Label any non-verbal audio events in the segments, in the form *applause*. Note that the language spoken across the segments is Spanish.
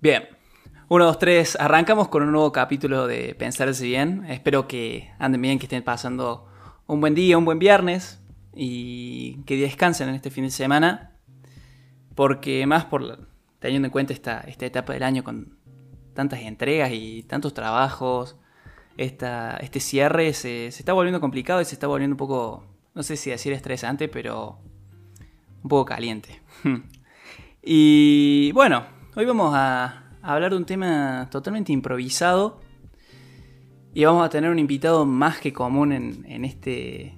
Bien. 1, 2, 3. Arrancamos con un nuevo capítulo de Pensarse Bien. Espero que anden bien, que estén pasando un buen día, un buen viernes y que descansen en este fin de semana. Porque más por teniendo en cuenta esta, esta etapa del año con tantas entregas y tantos trabajos, este cierre se, se está volviendo complicado y se está volviendo un poco, no sé si decir estresante, pero un poco caliente. *laughs* y bueno, hoy vamos a hablar de un tema totalmente improvisado y vamos a tener un invitado más que común en, este,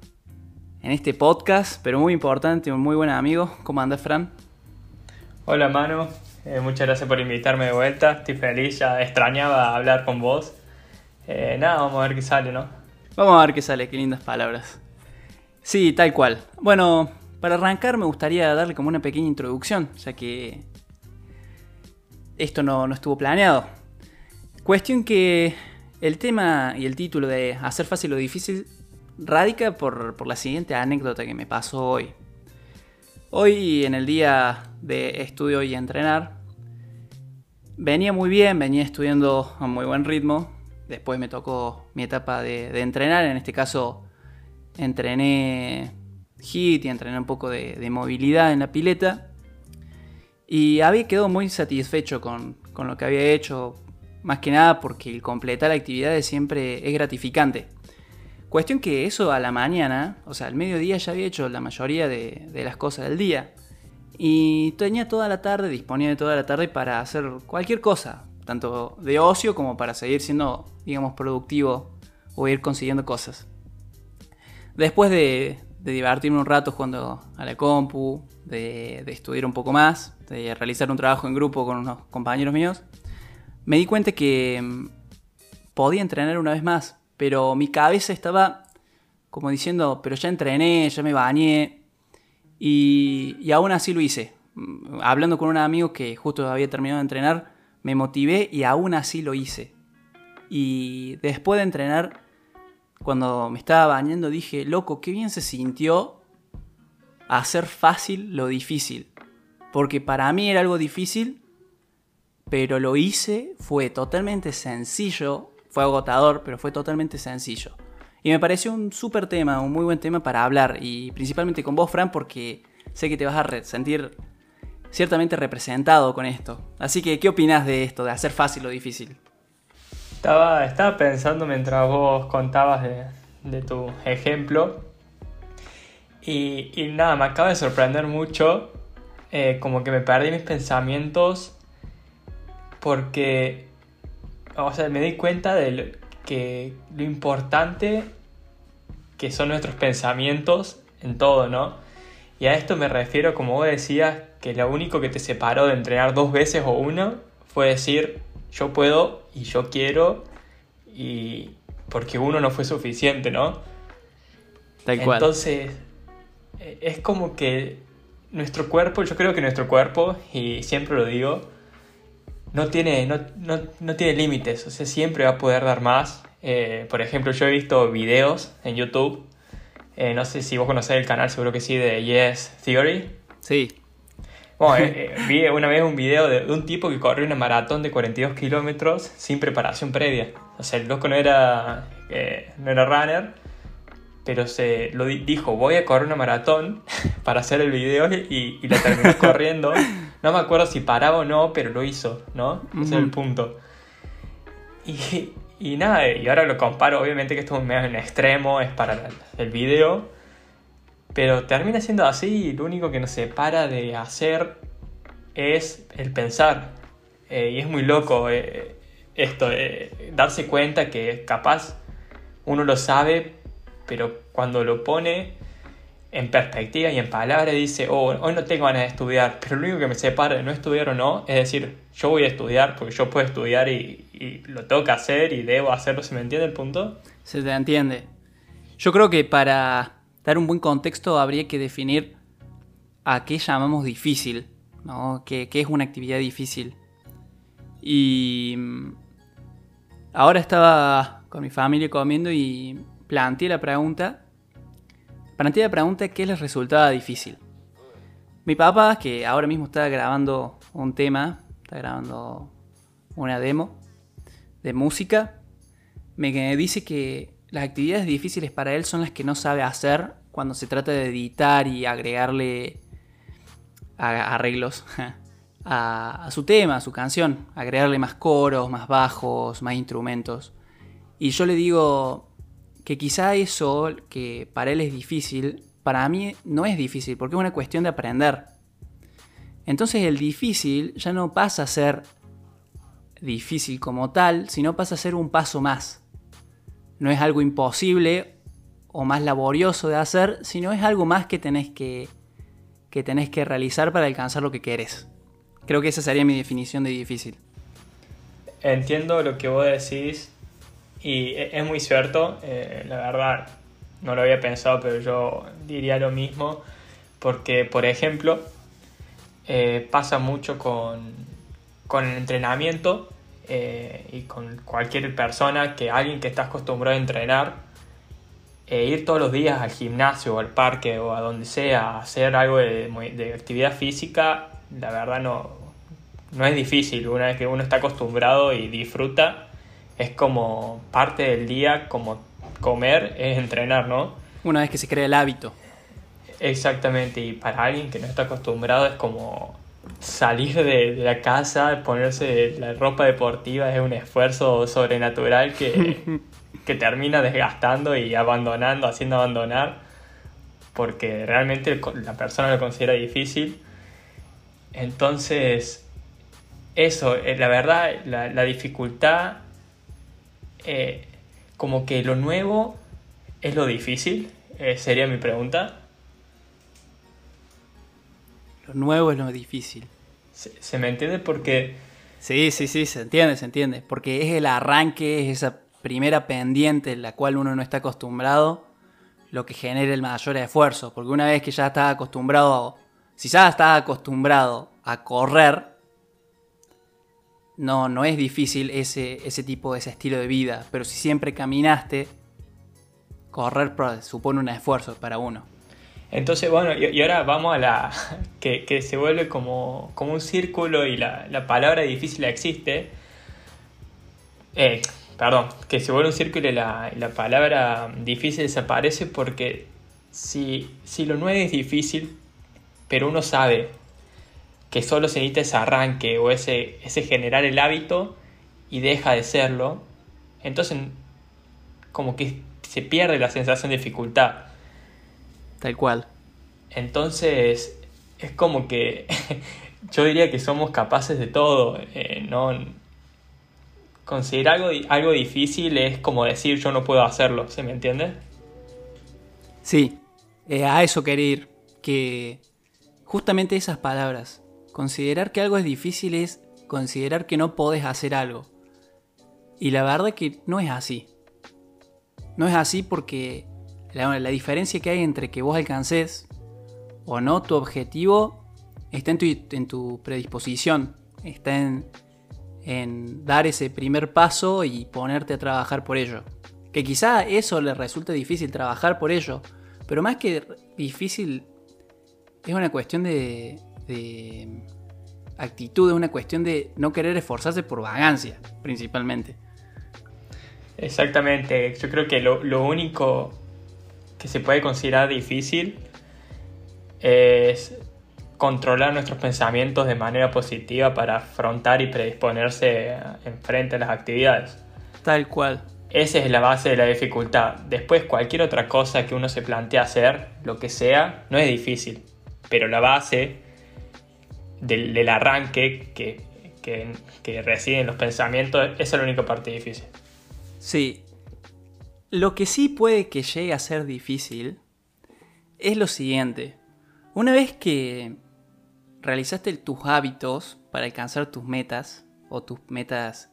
en este podcast, pero muy importante, un muy buen amigo. ¿Cómo andas, Fran? Hola, Manu. Eh, muchas gracias por invitarme de vuelta. Estoy feliz, ya extrañaba hablar con vos. Eh, nada, vamos a ver qué sale, ¿no? Vamos a ver qué sale, qué lindas palabras. Sí, tal cual. Bueno, para arrancar me gustaría darle como una pequeña introducción, ya que esto no, no estuvo planeado. Cuestión que el tema y el título de Hacer fácil o difícil radica por, por la siguiente anécdota que me pasó hoy. Hoy en el día de estudio y entrenar, venía muy bien, venía estudiando a muy buen ritmo. Después me tocó mi etapa de, entrenar, en este caso entrené HIT y entrené un poco de movilidad en la pileta. Y había quedado muy satisfecho con, lo que había hecho, más que nada porque el completar actividades siempre es gratificante. Cuestión que eso a la mañana, o sea, al mediodía ya había hecho la mayoría de, las cosas del día. Y tenía toda la tarde, disponía de toda la tarde para hacer cualquier cosa, tanto de ocio como para seguir siendo, digamos, productivo o ir consiguiendo cosas. Después de, de divertirme un rato jugando a la compu, de, estudiar un poco más, de realizar un trabajo en grupo con unos compañeros míos, me di cuenta que mm, podía entrenar una vez más, pero mi cabeza estaba como diciendo, pero ya entrené, ya me bañé, y, y aún así lo hice. Mm, hablando con un amigo que justo había terminado de entrenar, me motivé y aún así lo hice. Y después de entrenar, cuando me estaba bañando, dije, loco, qué bien se sintió hacer fácil lo difícil. Porque para mí era algo difícil, pero lo hice, fue totalmente sencillo, fue agotador, pero fue totalmente sencillo. Y me pareció un súper tema, un muy buen tema para hablar, y principalmente con vos, Fran, porque sé que te vas a sentir ciertamente representado con esto. Así que, ¿qué opinas de esto, de hacer fácil lo difícil? Estaba, estaba pensando mientras vos contabas de, de tu ejemplo y, nada, me acaba de sorprender mucho, eh, como que me perdí mis pensamientos porque, o sea, me di cuenta de que lo importante que son nuestros pensamientos en todo, ¿no? Y a esto me refiero, como vos decías, que lo único que te separó de entrenar dos veces o una fue decir, yo puedo y yo quiero, y porque uno no fue suficiente, ¿no? Tal cual. Entonces, es como que nuestro cuerpo, yo creo que nuestro cuerpo, y siempre lo digo, no tiene, no, tiene límites, o sea, siempre va a poder dar más. Eh, por ejemplo, yo he visto videos en YouTube, eh, no sé si vos conocés el canal, seguro que sí, de Yes Theory. Sí. Bueno, *laughs* eh, vi una vez un video de, un tipo que corrió una maratón de 42 kilómetros sin preparación previa. O sea, el loco no era, no era runner, pero se lo dijo, voy a correr una maratón *laughs* para hacer el video y, y la terminó *laughs* corriendo. No me acuerdo si paraba o no, pero lo hizo, ¿no? Ese es el punto. Y, y, nada, y ahora lo comparo, obviamente que esto es medio en extremo, es para el video, pero termina siendo así y lo único que nos separa de hacer es el pensar. Eh, y es muy loco eh, esto, eh, darse cuenta que capaz uno lo sabe, pero cuando lo pone en perspectiva y en palabras dice, oh, hoy no tengo ganas de estudiar, pero lo único que me separa de no estudiar o no es decir, yo voy a estudiar porque yo puedo estudiar y, lo tengo que hacer y debo hacerlo, ¿se me entiende el punto? Se te entiende. Yo creo que para dar un buen contexto habría que definir a qué llamamos difícil, ¿no? ¿Qué, qué es una actividad difícil? Y mm, ahora estaba con mi familia comiendo y planteé la pregunta. Planteé la pregunta qué les resultaba difícil. Mi papá, que ahora mismo está grabando un tema, está grabando una demo de música, me dice que las actividades difíciles para él son las que no sabe hacer cuando se trata de editar y agregarle arreglos *laughs* a, su tema, a su canción, agregarle más coros, más bajos, más instrumentos. Y yo le digo que quizá eso que para él es difícil, para mí no es difícil, porque es una cuestión de aprender. Entonces el difícil ya no pasa a ser difícil como tal, sino pasa a ser un paso más. No es algo imposible o más laborioso de hacer, sino es algo más que tenés que, que, tenés que realizar para alcanzar lo que querés. Creo que esa sería mi definición de difícil. Entiendo lo que vos decís y e, es muy cierto, eh, la verdad no lo había pensado, pero yo diría lo mismo, porque por ejemplo eh, pasa mucho con, con el entrenamiento eh, y con cualquier persona que alguien que está acostumbrado a entrenar, e ir todos los días al gimnasio o al parque o a donde sea a hacer algo de, actividad física, la verdad no, no es difícil. Una vez que uno está acostumbrado y disfruta, es como parte del día, como comer es entrenar, ¿no? Una vez que se crea el hábito. Exactamente, y para alguien que no está acostumbrado es como salir de, la casa, ponerse la ropa deportiva es un esfuerzo sobrenatural que, *laughs* que termina desgastando y abandonando, haciendo abandonar, porque realmente la persona lo considera difícil. Entonces, eso, eh, la verdad, la, dificultad, eh, como que lo nuevo es lo difícil, eh, sería mi pregunta. Lo nuevo es lo difícil. ¿Se, me entiende? Porque... Sí, sí, sí, se entiende, se entiende. Porque es el arranque, es esa primera pendiente en la cual uno no está acostumbrado, lo que genera el mayor esfuerzo. Porque una vez que ya está acostumbrado, si ya está acostumbrado a correr, no, no es difícil ese, ese tipo, ese estilo de vida. Pero si siempre caminaste, correr supone un esfuerzo para uno. Entonces, bueno, y, ahora vamos a la. *laughs* que, se vuelve como, como, un círculo y la, la palabra difícil existe. Eh, perdón, que se vuelve un círculo y la, la palabra difícil desaparece porque si, si lo nuevo es difícil, pero uno sabe que solo se necesita ese arranque o ese, ese generar el hábito y deja de serlo, entonces como que se pierde la sensación de dificultad. Tal cual. Entonces, es como que *laughs* yo diría que somos capaces de todo. Eh, no Conseguir algo, algo difícil es como decir yo no puedo hacerlo, ¿se me entiende? Sí, eh, a eso quería ir. Que justamente esas palabras. Considerar que algo es difícil es considerar que no podés hacer algo. Y la verdad que no es así. No es así porque la, diferencia que hay entre que vos alcances o no tu objetivo está en tu, en tu predisposición, está en, en, dar ese primer paso y ponerte a trabajar por ello. Que quizá eso le resulte difícil trabajar por ello, pero más que difícil es una cuestión de, de actitud, es una cuestión de no querer esforzarse por vagancia, principalmente. Exactamente, yo creo que lo, lo único que se puede considerar difícil es controlar nuestros pensamientos de manera positiva para afrontar y predisponerse en frente a las actividades. Tal cual. Esa es la base de la dificultad. Después cualquier otra cosa que uno se plantea hacer, lo que sea, no es difícil. Pero la base del, arranque que, que, que reside en los pensamientos, esa es la única parte difícil. Sí, lo que sí puede que llegue a ser difícil es lo siguiente. Una vez que realizaste tus hábitos para alcanzar tus metas, o tus metas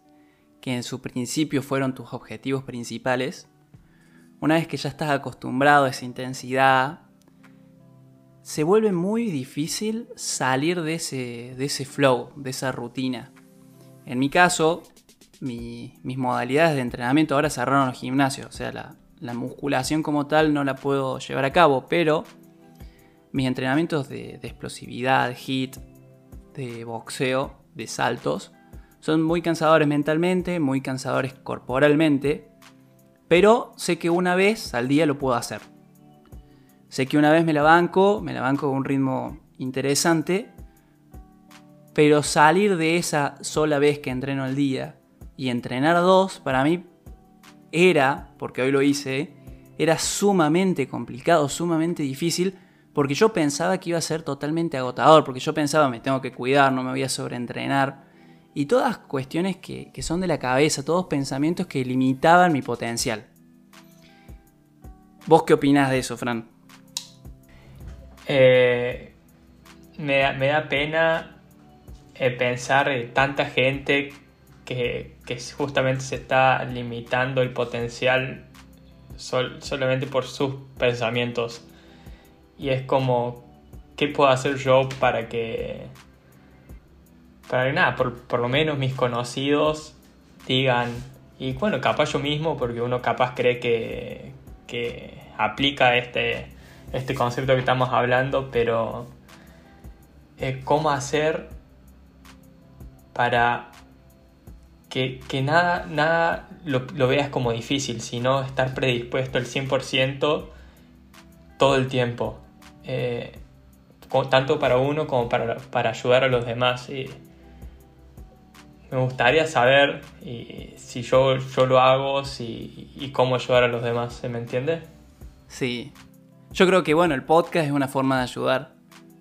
que en su principio fueron tus objetivos principales, una vez que ya estás acostumbrado a esa intensidad, se vuelve muy difícil salir de ese, de ese flow, de esa rutina. En mi caso, mis modalidades de entrenamiento ahora cerraron los gimnasios, o sea, la, musculación como tal no la puedo llevar a cabo, pero mis entrenamientos de, explosividad, hit, de boxeo, de saltos, Son muy cansadores mentalmente, muy cansadores corporalmente, pero sé que una vez al día lo puedo hacer. Sé que una vez me la banco, me la banco con un ritmo interesante, pero salir de esa sola vez que entreno al día y entrenar dos, para mí era, porque hoy lo hice, era sumamente complicado, sumamente difícil, porque yo pensaba que iba a ser totalmente agotador, porque yo pensaba me tengo que cuidar, no me voy a sobreentrenar. Y todas cuestiones que, son de la cabeza, todos pensamientos que limitaban mi potencial. ¿Vos qué opinás de eso, Fran? Eh, me, da pena eh, pensar en tanta gente que, justamente se está limitando el potencial solamente por sus pensamientos. Y es como, ¿qué puedo hacer yo para que... Para nada, por, lo menos mis conocidos digan, y bueno, capaz yo mismo, porque uno capaz cree que, que aplica este, este concepto que estamos hablando, pero eh, cómo hacer para que, nada, nada lo, veas como difícil, sino estar predispuesto al 100% todo el tiempo. Eh, tanto para uno como para, para, ayudar a los demás. Y me gustaría saber si yo, yo lo hago si, y cómo ayudar a los demás, ¿se me entiende? Sí. Yo creo que bueno, el podcast es una forma de ayudar.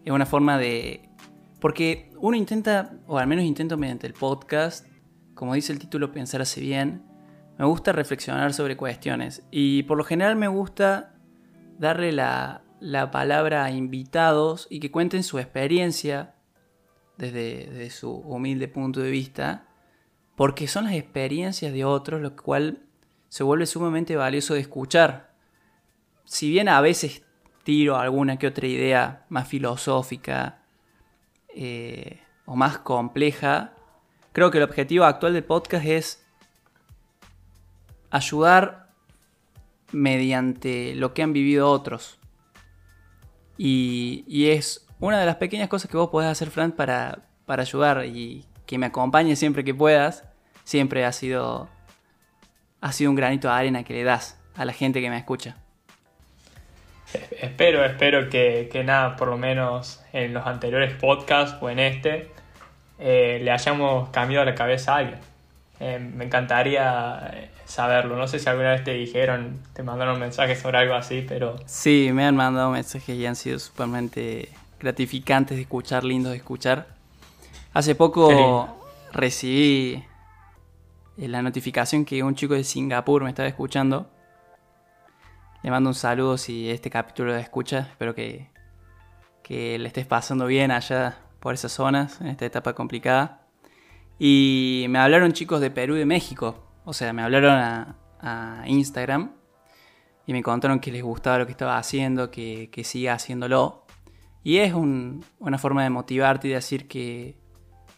Es una forma de... Porque uno intenta, o al menos intento mediante el podcast, como dice el título, pensar hace bien. Me gusta reflexionar sobre cuestiones. Y por lo general me gusta darle la, la palabra a invitados y que cuenten su experiencia desde, su humilde punto de vista, porque son las experiencias de otros lo cual se vuelve sumamente valioso de escuchar. Si bien a veces tiro alguna que otra idea más filosófica eh, o más compleja, creo que el objetivo actual del podcast es ayudar mediante lo que han vivido otros. Y, es una de las pequeñas cosas que vos podés hacer, Fran, para, para ayudar y que me acompañe siempre que puedas. Siempre ha sido, ha sido un granito de arena que le das a la gente que me escucha. Espero, espero que, que nada, por lo menos en los anteriores podcasts o en este, eh, le hayamos cambiado la cabeza a alguien. Eh, me encantaría eh, saberlo. No sé si alguna vez te dijeron, te mandaron mensajes sobre algo así, pero... Sí, me han mandado mensajes y han sido sumamente gratificantes de escuchar, lindos de escuchar. Hace poco recibí la notificación que un chico de Singapur me estaba escuchando. Le mando un saludo si este capítulo lo escucha. Espero que, que le estés pasando bien allá por esas zonas, en esta etapa complicada. Y me hablaron chicos de Perú y de México. O sea, me hablaron a, Instagram y me contaron que les gustaba lo que estaba haciendo, que, siga haciéndolo. Y es una forma de motivarte y de decir que,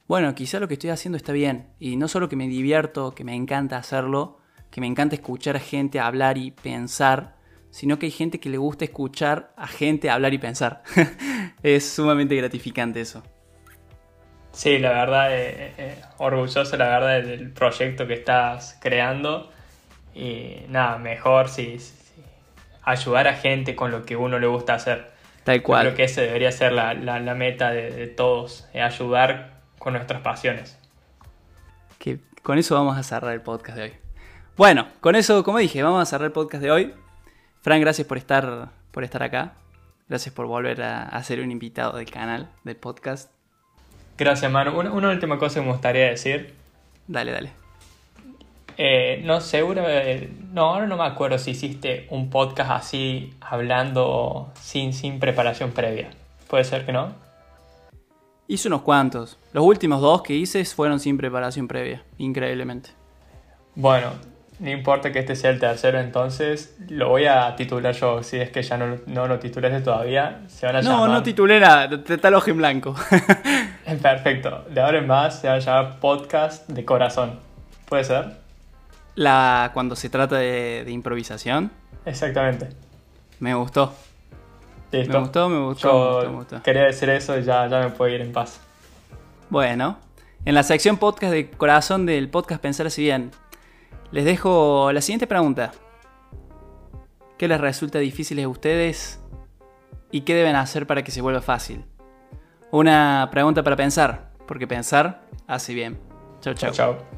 bueno, quizá lo que estoy haciendo está bien. Y no solo que me divierto, que me encanta hacerlo, que me encanta escuchar a gente hablar y pensar, sino que hay gente que le gusta escuchar a gente hablar y pensar. *laughs* es sumamente gratificante eso. Sí, la verdad, eh, eh, orgulloso la verdad del proyecto que estás creando. Y nada, mejor si, ayudar a gente con lo que uno le gusta hacer. Tal cual. creo que esa debería ser la, meta de, todos, eh, ayudar con nuestras pasiones. Que con eso vamos a cerrar el podcast de hoy. Bueno, con eso, como dije, vamos a cerrar el podcast de hoy. Fran, gracias por estar, por estar acá. Gracias por volver a, a ser un invitado del canal, del podcast. Gracias, Manu. Una, última cosa que me gustaría decir. Dale, dale. Eh, no, seguro. Eh, no, ahora no me acuerdo si hiciste un podcast así, hablando sin, sin preparación previa. ¿Puede ser que no? Hice unos cuantos. Los últimos dos que hice fueron sin preparación previa, increíblemente. Bueno, no importa que este sea el tercero, entonces lo voy a titular yo. Si es que ya no, no lo titulaste todavía, se van a llamar. No, no titulé nada, te está el ojo en blanco. *laughs* Perfecto. De ahora en más se va a llamar Podcast de Corazón. ¿Puede ser? La, cuando se trata de, improvisación. Exactamente. Me gustó. ¿Listo? Me gustó, me gustó, me gustó, Quería decir eso y ya, ya me puedo ir en paz. Bueno, En la sección podcast de corazón del podcast Pensar así bien, les dejo la siguiente pregunta. ¿Qué les resulta difícil a ustedes y qué deben hacer para que se vuelva fácil? Una pregunta para pensar, porque pensar hace bien. Chao, chao. Chao.